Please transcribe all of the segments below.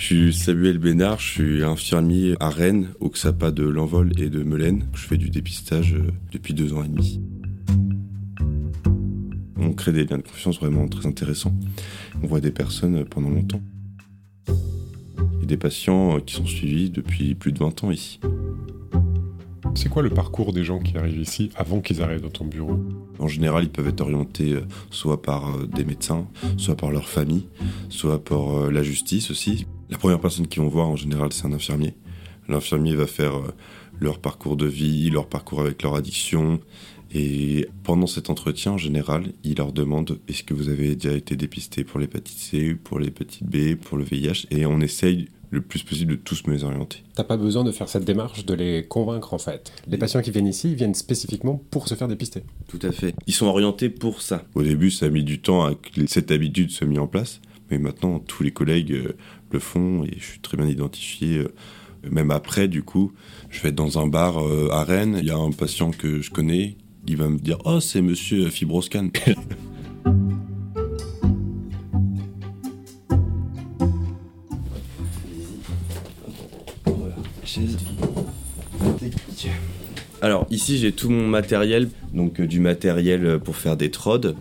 Je suis Samuel Bénard, je suis infirmier à Rennes, au XAPA de l'Envol et de Melaine. Je fais du dépistage euh, depuis deux ans et demi. On crée des liens de confiance vraiment très intéressants. On voit des personnes pendant longtemps. Et des patients qui sont suivis depuis plus de 20 ans ici. C'est quoi le parcours des gens qui arrivent ici avant qu'ils arrivent dans ton bureau? En général, ils peuvent être orientés euh, soit par euh, des médecins, soit par leur famille, soit par euh, la justice aussi. La première personne qu'ils vont voir en général, c'est un infirmier. L'infirmier va faire leur parcours de vie, leur parcours avec leur addiction. Et pendant cet entretien, en général, il leur demande est-ce que vous avez déjà été dépisté pour l'hépatite C, pour l'hépatite B, pour le VIH Et on essaye le plus possible de tous me les orienter. T'as pas besoin de faire cette démarche de les convaincre en fait. Les patients qui viennent ici, ils viennent spécifiquement pour se faire dépister. Tout à fait. Ils sont orientés pour ça. Au début, ça a mis du temps à que cette habitude soit mise en place, mais maintenant tous les collègues euh, le font et je suis très bien identifié. Euh, même après, du coup, je vais être dans un bar euh, à Rennes, il y a un patient que je connais, il va me dire Oh, c'est monsieur Fibroscan. Alors ici j'ai tout mon matériel, donc du matériel pour faire des trodes.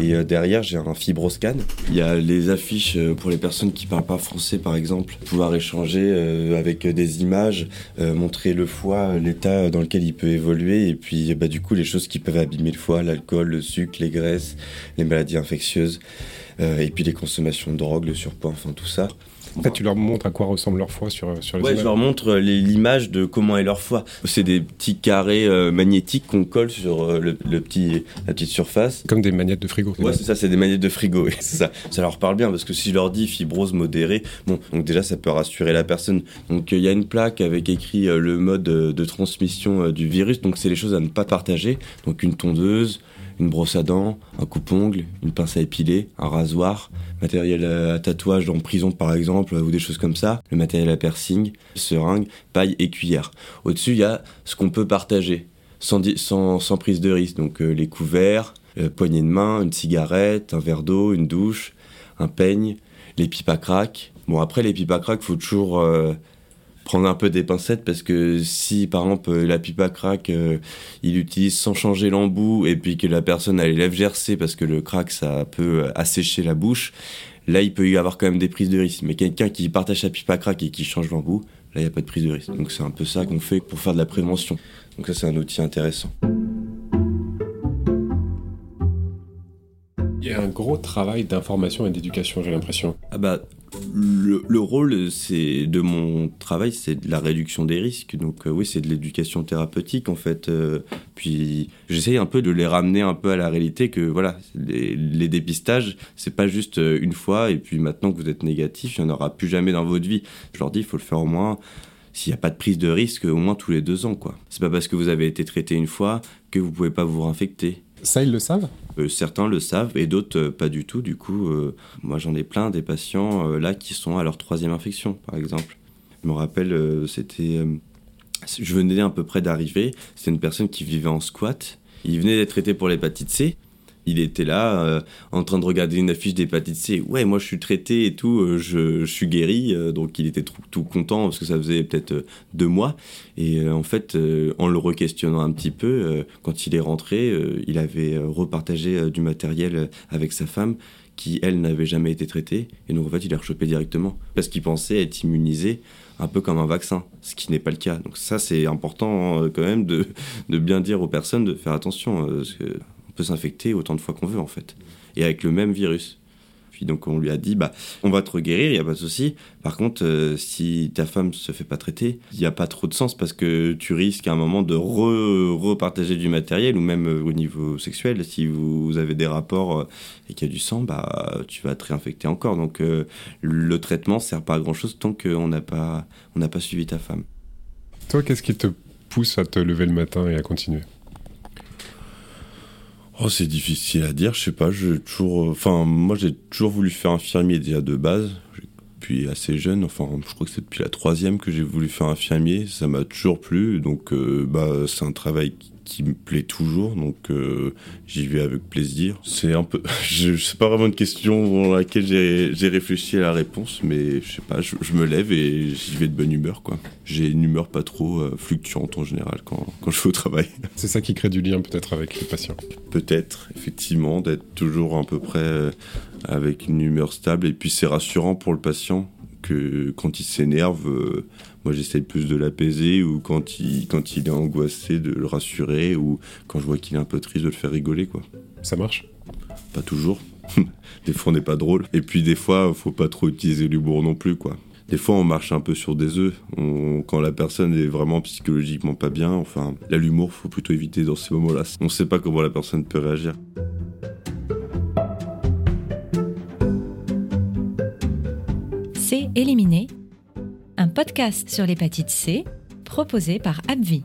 Et euh, derrière j'ai un fibroscan. Il y a les affiches pour les personnes qui parlent pas français par exemple, pouvoir échanger avec des images, montrer le foie, l'état dans lequel il peut évoluer, et puis bah, du coup les choses qui peuvent abîmer le foie, l'alcool, le sucre, les graisses, les maladies infectieuses, et puis les consommations de drogue, le surpoids, enfin tout ça. En fait, tu leur montres à quoi ressemble leur foie sur, sur les Ouais, je leur montre euh, l'image de comment est leur foie. C'est des petits carrés euh, magnétiques qu'on colle sur euh, le, petit, la petite surface. Comme des magnettes de frigo. Ouais, c'est ça, c'est des magnettes de frigo. ça. Ça leur parle bien parce que si je leur dis fibrose modérée, bon, donc déjà ça peut rassurer la personne. Donc il y a une plaque avec écrit le mode de transmission du virus. Donc c'est les choses à ne pas partager. Donc une tondeuse, une brosse à dents, un coupe-ongle, une pince à épiler, un rasoir, matériel à tatouage en prison par exemple, ou des choses comme ça, le matériel à piercing, seringue, paille et cuillère. Au-dessus, il y a ce qu'on peut partager, sans, prise de risque, donc euh, les couverts, euh, poignée de main, une cigarette, un verre d'eau, une douche, un peigne, les pipes à. Bon, après, les pipes à crack, faut toujours euh, prendre un peu des pincettes parce que si par exemple la pipe à crack euh, il utilise sans changer l'embout et puis que la personne a les lèvres gercées parce que le crack ça peut assécher la bouche là il peut y avoir quand même des prises de risque. Mais quelqu'un qui partage sa pipe à crack et qui change l'embout là il n'y a pas de prise de risque. Donc c'est un peu ça qu'on fait pour faire de la prévention. Donc ça c'est un outil intéressant gros travail d'information et d'éducation, j'ai l'impression. Ah bah, le, rôle c'est de mon travail, c'est de la réduction des risques. Donc euh, oui, c'est de l'éducation thérapeutique en fait. Euh, puis j'essaye un peu de les ramener un peu à la réalité que voilà, les, les dépistages, c'est pas juste euh, une fois et puis maintenant que vous êtes négatif, il n'y en aura plus jamais dans votre vie. Je leur dis, il faut le faire au moins s'il n'y a pas de prise de risque, au moins tous les deux ans quoi. C'est pas parce que vous avez été traité une fois que vous pouvez pas vous réinfecter. Ça, ils le savent euh, Certains le savent et d'autres euh, pas du tout. Du coup, euh, moi j'en ai plein des patients là qui sont à leur troisième infection, par exemple. Je me rappelle, c'était. je venais à peu près d'arriver. C'était une personne qui vivait en squat. Il venait d'être traité pour l'hépatite C il était là euh, en train de regarder une affiche d'hépatite C. Ouais, moi je suis traité et tout, euh, je, suis guéri. Euh, donc il était tout, content parce que ça faisait peut-être deux mois. Et en fait, en le re-questionnant un petit peu, quand il est rentré, il avait repartagé du matériel avec sa femme qui, elle, n'avait jamais été traitée. Et donc en fait, il a rechopé directement parce qu'il pensait être immunisé un peu comme un vaccin, ce qui n'est pas le cas. Donc ça, c'est important quand même de, bien dire aux personnes de faire attention. S'infecter autant de fois qu'on veut en fait, et avec le même virus. Puis donc on lui a dit, bah, on va te guérir, il n'y a pas de souci. Par contre, euh, si ta femme se fait pas traiter, il n'y a pas trop de sens parce que tu risques à un moment de repartager du matériel ou même euh, au niveau sexuel. Si vous, avez des rapports euh, et qu'il y a du sang, bah, tu vas te réinfecter encore. Donc le traitement sert pas à grand chose tant qu'on n'a pas, on n'a pas suivi ta femme. Toi, qu'est-ce qui te pousse à te lever le matin et à continuer? Oh, c'est difficile à dire, je sais pas, j'ai toujours, euh, enfin, moi j'ai toujours voulu faire infirmier déjà de base, depuis assez jeune, enfin, je crois que c'est depuis la troisième que j'ai voulu faire infirmier, ça m'a toujours plu, donc, euh, bah, c'est un travail qui me plaît toujours, donc euh, j'y vais avec plaisir. C'est un peu, je, sais pas vraiment une question dans laquelle j'ai réfléchi à la réponse, mais je sais pas, je, me lève et j'y vais de bonne humeur, quoi. J'ai une humeur pas trop euh, fluctuante en général quand, quand je vais au travail. C'est ça qui crée du lien peut-être avec les patients. Peut-être, effectivement, d'être toujours à peu près euh, avec une humeur stable, et puis c'est rassurant pour le patient que quand il s'énerve, euh, moi j'essaie plus de l'apaiser ou quand il, quand il est angoissé de le rassurer ou quand je vois qu'il est un peu triste de le faire rigoler quoi. Ça marche? Pas toujours. des fois on n'est pas drôle. Et puis des fois faut pas trop utiliser l'humour non plus quoi. Des fois on marche un peu sur des œufs. quand la personne est vraiment psychologiquement pas bien, enfin là l'humour faut plutôt éviter dans ces moments-là. On sait pas comment la personne peut réagir. C'est éliminé, un podcast sur l'hépatite C proposé par AbbVie.